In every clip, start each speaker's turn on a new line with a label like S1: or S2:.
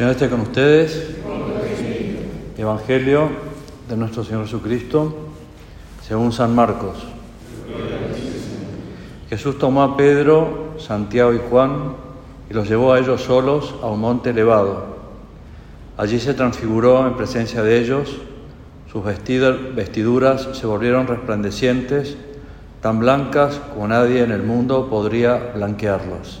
S1: Señor esté con ustedes. Evangelio de nuestro Señor Jesucristo, según San Marcos. Jesús tomó a Pedro, Santiago y Juan y los llevó a ellos solos a un monte elevado. Allí se transfiguró en presencia de ellos, sus vestiduras se volvieron resplandecientes, tan blancas como nadie en el mundo podría blanquearlas.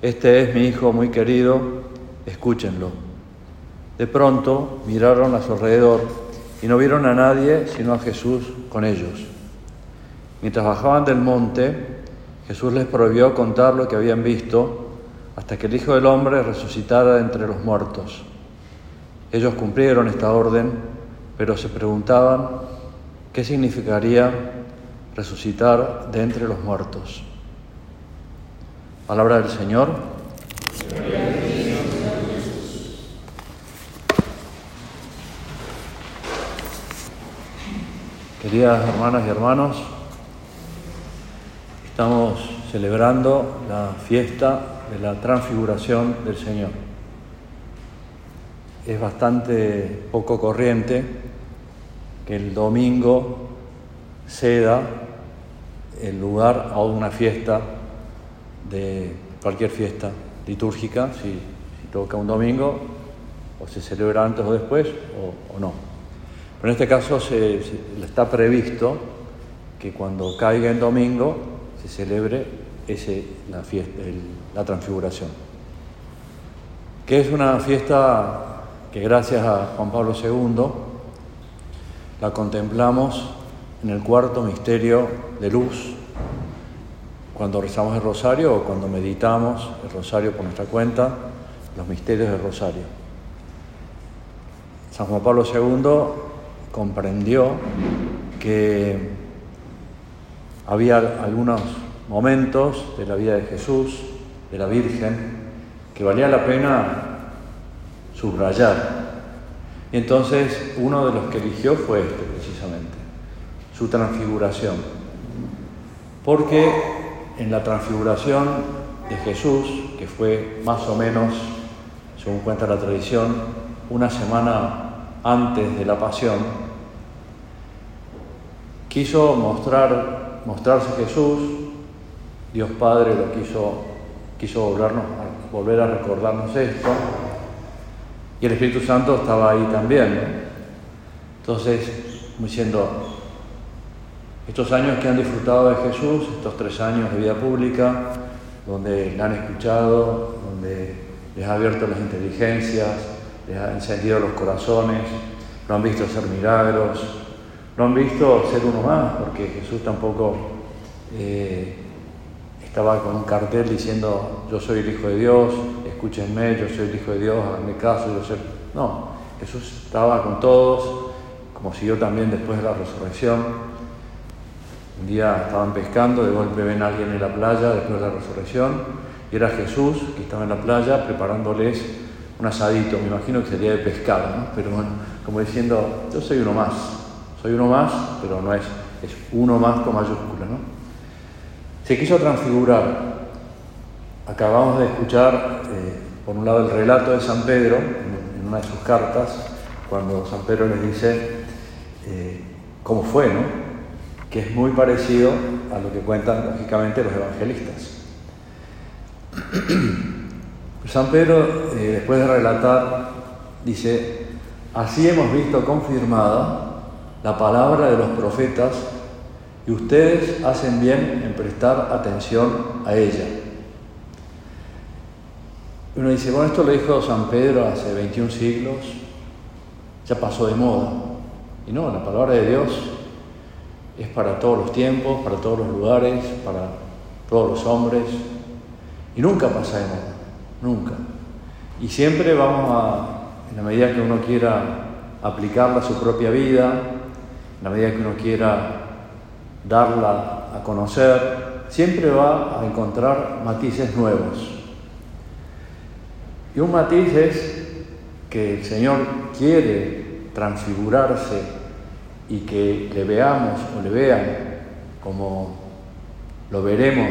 S1: Este es mi hijo muy querido, escúchenlo. De pronto miraron a su alrededor y no vieron a nadie sino a Jesús con ellos. Mientras bajaban del monte, Jesús les prohibió contar lo que habían visto hasta que el Hijo del Hombre resucitara entre los muertos. Ellos cumplieron esta orden, pero se preguntaban qué significaría resucitar de entre los muertos. Palabra del Señor. Queridas hermanas y hermanos, estamos celebrando la fiesta de la transfiguración del Señor. Es bastante poco corriente que el domingo ceda el lugar a una fiesta de cualquier fiesta litúrgica, si, toca un domingo, o se celebra antes o después, o no. Pero en este caso se, está previsto que cuando caiga en domingo se celebre ese, la, fiesta, la transfiguración, que es una fiesta que gracias a Juan Pablo II la contemplamos en el cuarto misterio de luz, cuando rezamos el rosario o cuando meditamos el rosario por nuestra cuenta, los misterios del rosario. San Juan Pablo II comprendió que había algunos momentos de la vida de Jesús, de la Virgen, que valía la pena subrayar. Y entonces uno de los que eligió fue este precisamente, su transfiguración. Porque en la transfiguración de Jesús, que fue más o menos, según cuenta la tradición, una semana antes de la pasión, quiso mostrar, mostrarse Jesús, Dios Padre lo quiso, quiso volvernos, volver a recordarnos esto, y el Espíritu Santo estaba ahí también. Entonces, diciendo, estos años que han disfrutado de Jesús, estos tres años de vida pública, donde le han escuchado, donde les ha abierto las inteligencias, les ha encendido los corazones, lo han visto hacer milagros, lo han visto ser uno más, porque Jesús tampoco eh, estaba con un cartel diciendo yo soy el Hijo de Dios, escúchenme, yo soy el Hijo de Dios, háganme caso, yo soy... No, Jesús estaba con todos, como siguió también después de la resurrección. Un día estaban pescando, de golpe ven a alguien en la playa después de la resurrección, y era Jesús que estaba en la playa preparándoles un asadito, me imagino que sería de pescado, ¿no? pero bueno, como diciendo, yo soy uno más, soy uno más, pero no es, es uno más con mayúscula. ¿no? Se quiso transfigurar. Acabamos de escuchar, eh, por un lado, el relato de San Pedro en, una de sus cartas, cuando San Pedro les dice eh, cómo fue, ¿no? Que es muy parecido a lo que cuentan, lógicamente, los evangelistas. San Pedro, eh, después de relatar, dice, así hemos visto confirmada la palabra de los profetas y ustedes hacen bien en prestar atención a ella. Uno dice, bueno, esto lo dijo San Pedro hace 21 siglos, ya pasó de moda. Y no, la palabra de Dios es para todos los tiempos, para todos los lugares, para todos los hombres, y nunca pasa nunca. Y siempre vamos a, en la medida que uno quiera aplicarla a su propia vida, en la medida que uno quiera darla a conocer, siempre va a encontrar matices nuevos. Y un matiz es que el Señor quiere transfigurarse y que le veamos o le vean como lo veremos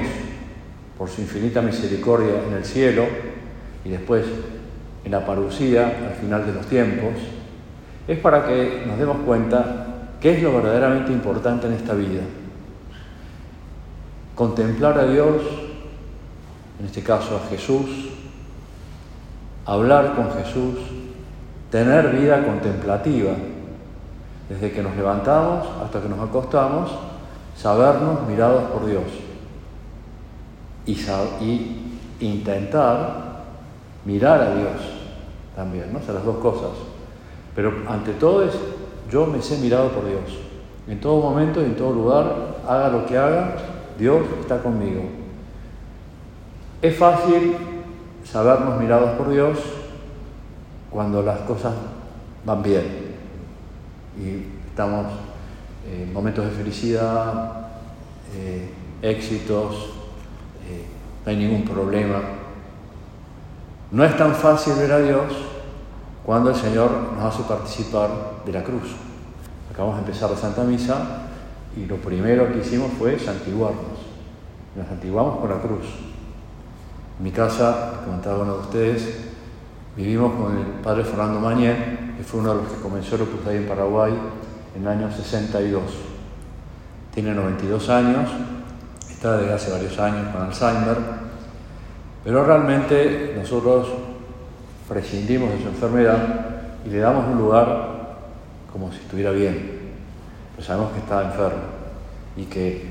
S1: por su infinita misericordia en el cielo y después en la parucía al final de los tiempos, es para que nos demos cuenta qué es lo verdaderamente importante en esta vida. Contemplar a Dios, en este caso a Jesús, hablar con Jesús, tener vida contemplativa, desde que nos levantamos hasta que nos acostamos, sabernos mirados por Dios y, intentar mirar a Dios también, ¿no? O sea, las dos cosas. Pero ante todo es, yo me sé mirado por Dios. En todo momento y en todo lugar, haga lo que haga, Dios está conmigo. Es fácil sabernos mirados por Dios cuando las cosas van bien y estamos en momentos de felicidad, eh, éxitos, eh, no hay ningún problema. No es tan fácil ver a Dios cuando el Señor nos hace participar de la cruz. Acabamos de empezar la Santa Misa y lo primero que hicimos fue santiguarnos. Nos santiguamos con la cruz. En mi casa, comentaba uno de ustedes, vivimos con el padre Fernando Mañé, que fue uno de los que comenzó el Opus Dei en Paraguay en el año 62. Tiene 92 años está desde hace varios años con Alzheimer, pero realmente nosotros prescindimos de su enfermedad y le damos un lugar como si estuviera bien, pero sabemos que está enfermo y que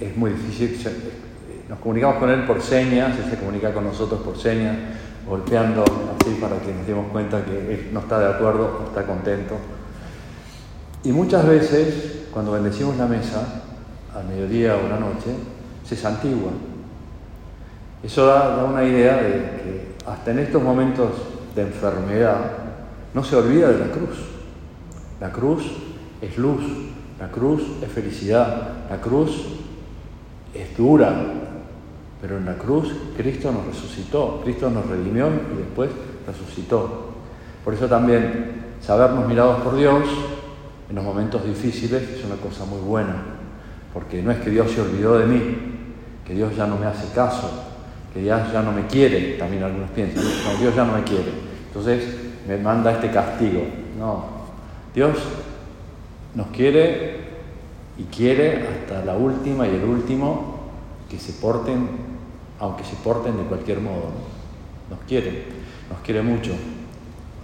S1: es muy difícil, nos comunicamos con él por señas, él se comunica con nosotros por señas, golpeando para que nos demos cuenta que él no está de acuerdo, no está contento. Y muchas veces, cuando bendecimos la mesa, al mediodía o la noche, se santigua. Eso da, una idea de que hasta en estos momentos de enfermedad no se olvida de la cruz. La cruz es luz, la cruz es felicidad, la cruz es dura, pero en la cruz Cristo nos resucitó, Cristo nos redimió y después resucitó. Por eso también sabernos mirados por Dios en los momentos difíciles es una cosa muy buena, porque no es que Dios se olvidó de mí, que Dios ya no me hace caso, que Dios ya no me quiere, también algunos piensan, no, Dios ya no me quiere, entonces me manda este castigo. No, Dios nos quiere y quiere hasta la última y el último que se porten, aunque se porten de cualquier modo. Nos quiere, nos quiere mucho.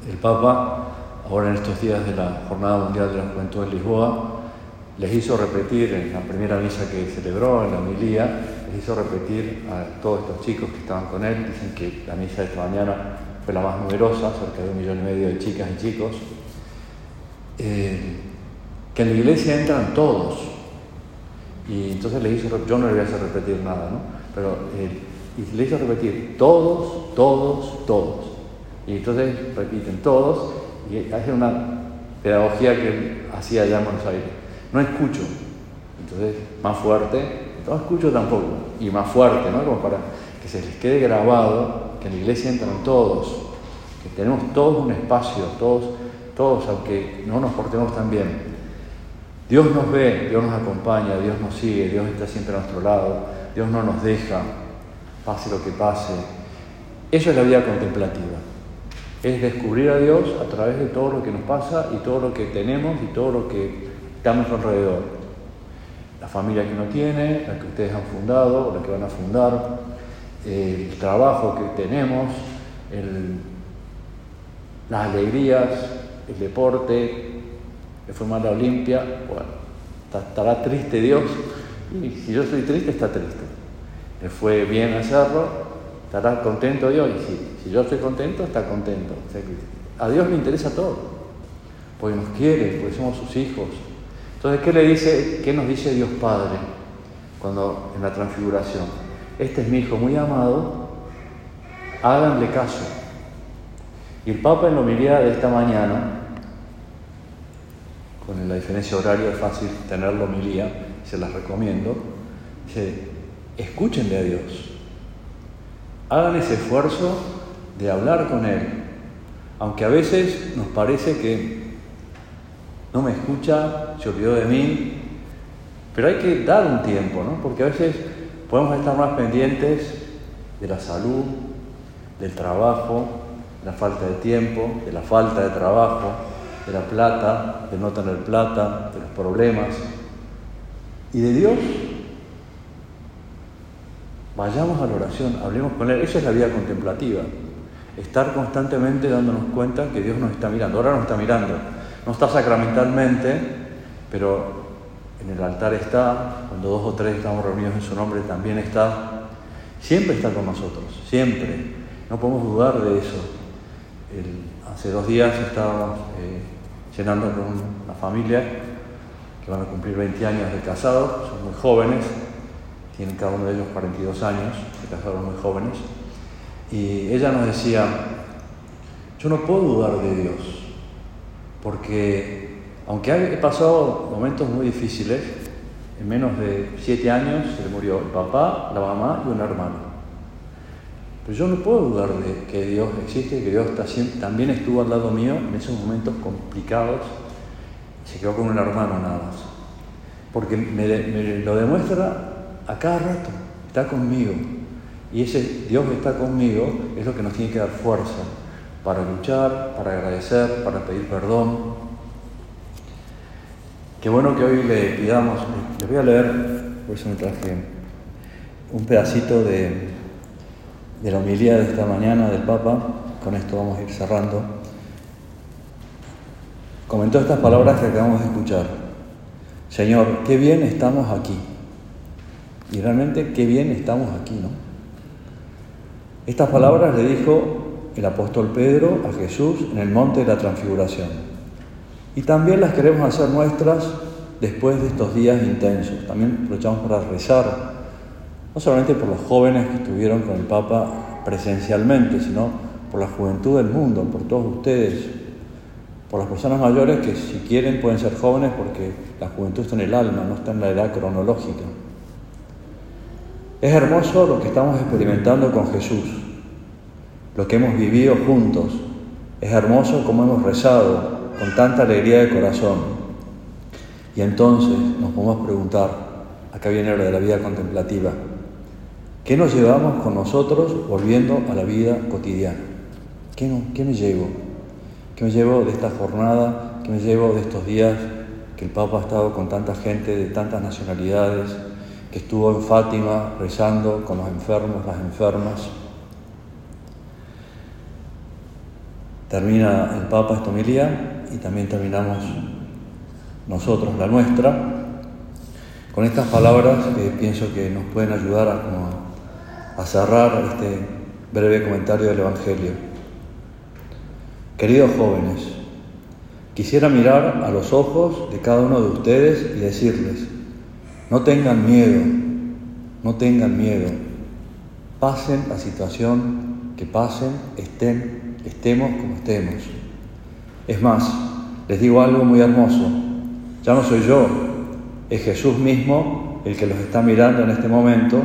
S1: El Papa, ahora en estos días de la Jornada Mundial de la Juventud en Lisboa, les hizo repetir en la primera misa que celebró, en la homilía, les hizo repetir a todos estos chicos que estaban con él, dicen que la misa de esta mañana fue la más numerosa, cerca de un millón y medio de chicas y chicos, eh, que en la iglesia entran todos. Y entonces le hizo, yo no le voy a hacer repetir nada, ¿no? Pero eh, le hizo repetir todos, todos, todos. Y entonces repiten todos y hace una pedagogía que hacía allá en Buenos Aires. No escucho. Entonces, más fuerte, no escucho tampoco, y más fuerte, ¿no? Como para que se les quede grabado que en la iglesia entran todos, que tenemos todos un espacio, todos, todos, aunque no nos portemos tan bien. Dios nos ve, Dios nos acompaña, Dios nos sigue, Dios está siempre a nuestro lado, Dios no nos deja, pase lo que pase. Eso es la vida contemplativa. Es descubrir a Dios a través de todo lo que nos pasa y todo lo que tenemos y todo lo que estamos alrededor la familia que uno tiene, la que ustedes han fundado, la que van a fundar, el trabajo que tenemos, las alegrías, el deporte, que formar la Olimpia, bueno, estará triste Dios, y si yo estoy triste, está triste. Le fue bien hacerlo, estará contento Dios, y si, si yo estoy contento, está contento. a Dios le interesa todo, porque nos quiere, porque somos sus hijos, entonces, ¿qué le dice, qué nos dice Dios Padre cuando en la transfiguración? Este es mi hijo muy amado, háganle caso. Y el Papa en la homilía de esta mañana, con la diferencia horaria es fácil tener la homilía, se las recomiendo, dice, escúchenle a Dios, hagan ese esfuerzo de hablar con Él, aunque a veces nos parece que no me escucha, se olvidó de mí, pero hay que dar un tiempo, ¿no? Porque a veces podemos estar más pendientes de la salud, del trabajo, de la falta de tiempo, de la falta de trabajo, de la plata, de no tener plata, de los problemas. Y de Dios, vayamos a la oración, hablemos con Él. Eso es la vida contemplativa. Estar constantemente dándonos cuenta que Dios nos está mirando. Ahora nos está mirando. No está sacramentalmente, pero en el altar está, cuando dos o tres estamos reunidos en su nombre también está, siempre está con nosotros, siempre. No podemos dudar de eso. hace dos días estábamos eh, cenando con una familia que van a cumplir 20 años de casados, son muy jóvenes, tienen cada uno de ellos 42 años, se casaron muy jóvenes, y ella nos decía, yo no puedo dudar de Dios, porque aunque he pasado momentos muy difíciles, en menos de siete años se le murió el papá, la mamá y un hermano. Pero yo no puedo dudar de que Dios existe, que Dios está también estuvo al lado mío en esos momentos complicados. Se quedó con un hermano nada más. Porque me, me lo demuestra a cada rato, está conmigo. Y ese Dios que está conmigo es lo que nos tiene que dar fuerza para luchar, para agradecer, para pedir perdón, Qué bueno que hoy le pidamos, les voy a leer, por eso me traje un pedacito de, de la homilía de esta mañana del Papa, con esto vamos a ir cerrando. Comentó estas palabras que acabamos de escuchar. Señor, qué bien estamos aquí. Y realmente qué bien estamos aquí, ¿no? Estas palabras le dijo el apóstol Pedro a Jesús en el monte de la transfiguración. Y también las queremos hacer nuestras después de estos días intensos. También aprovechamos para rezar, no solamente por los jóvenes que estuvieron con el Papa presencialmente, sino por la juventud del mundo, por todos ustedes, por las personas mayores que si quieren pueden ser jóvenes porque la juventud está en el alma, no está en la edad cronológica. Es hermoso lo que estamos experimentando con Jesús, lo que hemos vivido juntos. Es hermoso cómo hemos rezado, con tanta alegría de corazón. Y entonces nos podemos preguntar, acá viene lo de la vida contemplativa, ¿qué nos llevamos con nosotros volviendo a la vida cotidiana? ¿Qué, qué me llevo? ¿Qué me llevo de esta jornada? ¿Qué me llevo de estos días que el Papa ha estado con tanta gente de tantas nacionalidades, que estuvo en Fátima rezando con los enfermos, las enfermas? Termina el Papa esta homilía y también terminamos nosotros la nuestra con estas palabras que pienso que nos pueden ayudar a cerrar este breve comentario del Evangelio. Queridos jóvenes, quisiera mirar a los ojos de cada uno de ustedes y decirles, no tengan miedo, no tengan miedo, pasen la situación que pasen, estén, estemos como estemos. Es más, les digo algo muy hermoso. Ya no soy yo, es Jesús mismo el que los está mirando en este momento,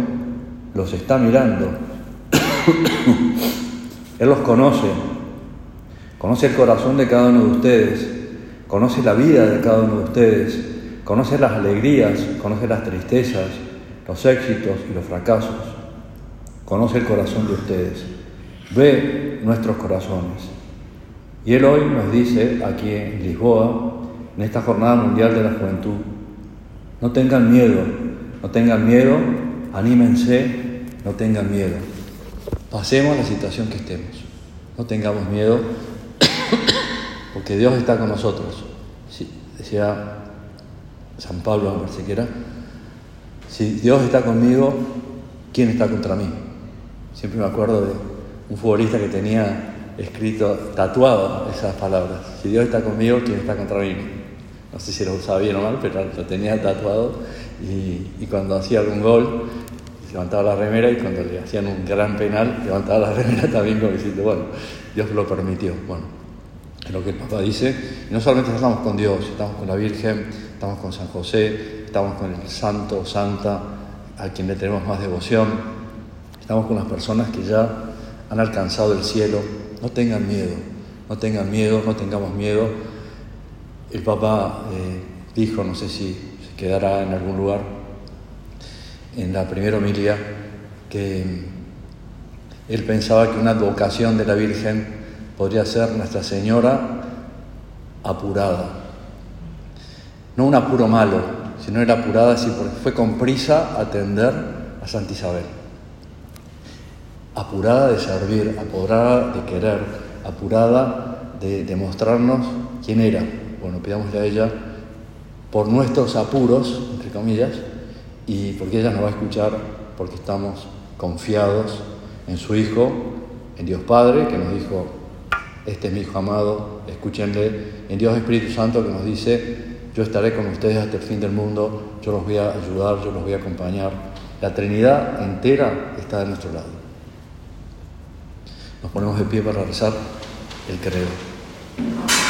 S1: los está mirando. Él los conoce, conoce el corazón de cada uno de ustedes, conoce la vida de cada uno de ustedes, conoce las alegrías, conoce las tristezas, los éxitos y los fracasos, conoce el corazón de ustedes, ve nuestros corazones. Y Él hoy nos dice aquí en Lisboa, en esta Jornada Mundial de la Juventud, no tengan miedo, no tengan miedo, anímense, no tengan miedo. Pasemos la situación que estemos, no tengamos miedo, porque Dios está con nosotros. decía San Pablo, me parece que era, si Dios está conmigo, ¿quién está contra mí? Siempre me acuerdo de un futbolista que tenía escrito, tatuado esas palabras. Si Dios está conmigo, ¿quién está contra mí? No sé si lo usaba bien o mal, pero lo tenía tatuado y, cuando hacía algún gol, levantaba la remera y cuando le hacían un gran penal, levantaba la remera también como diciendo, bueno, Dios lo permitió. Bueno, es lo que el Papa dice. Y no solamente estamos con Dios, estamos con la Virgen, estamos con San José, estamos con el Santo o Santa, a quien le tenemos más devoción, estamos con las personas que ya han alcanzado el cielo. No tengan miedo, no tengan miedo, no tengamos miedo. El Papa eh, dijo, no sé si se quedará en algún lugar, en la primera homilía, que él pensaba que una advocación de la Virgen podría ser Nuestra Señora apurada. No un apuro malo, sino era apurada así porque fue con prisa atender a Santa Isabel. Apurada de servir, apurada de querer, apurada de demostrarnos quién era. Bueno, pidámosle a ella por nuestros apuros, entre comillas, y porque ella nos va a escuchar porque estamos confiados en su Hijo, en Dios Padre, que nos dijo, este es mi Hijo amado, escúchenle, en Dios Espíritu Santo que nos dice, yo estaré con ustedes hasta el fin del mundo, yo los voy a ayudar, yo los voy a acompañar. La Trinidad entera está de nuestro lado. Nos ponemos de pie para rezar el credo.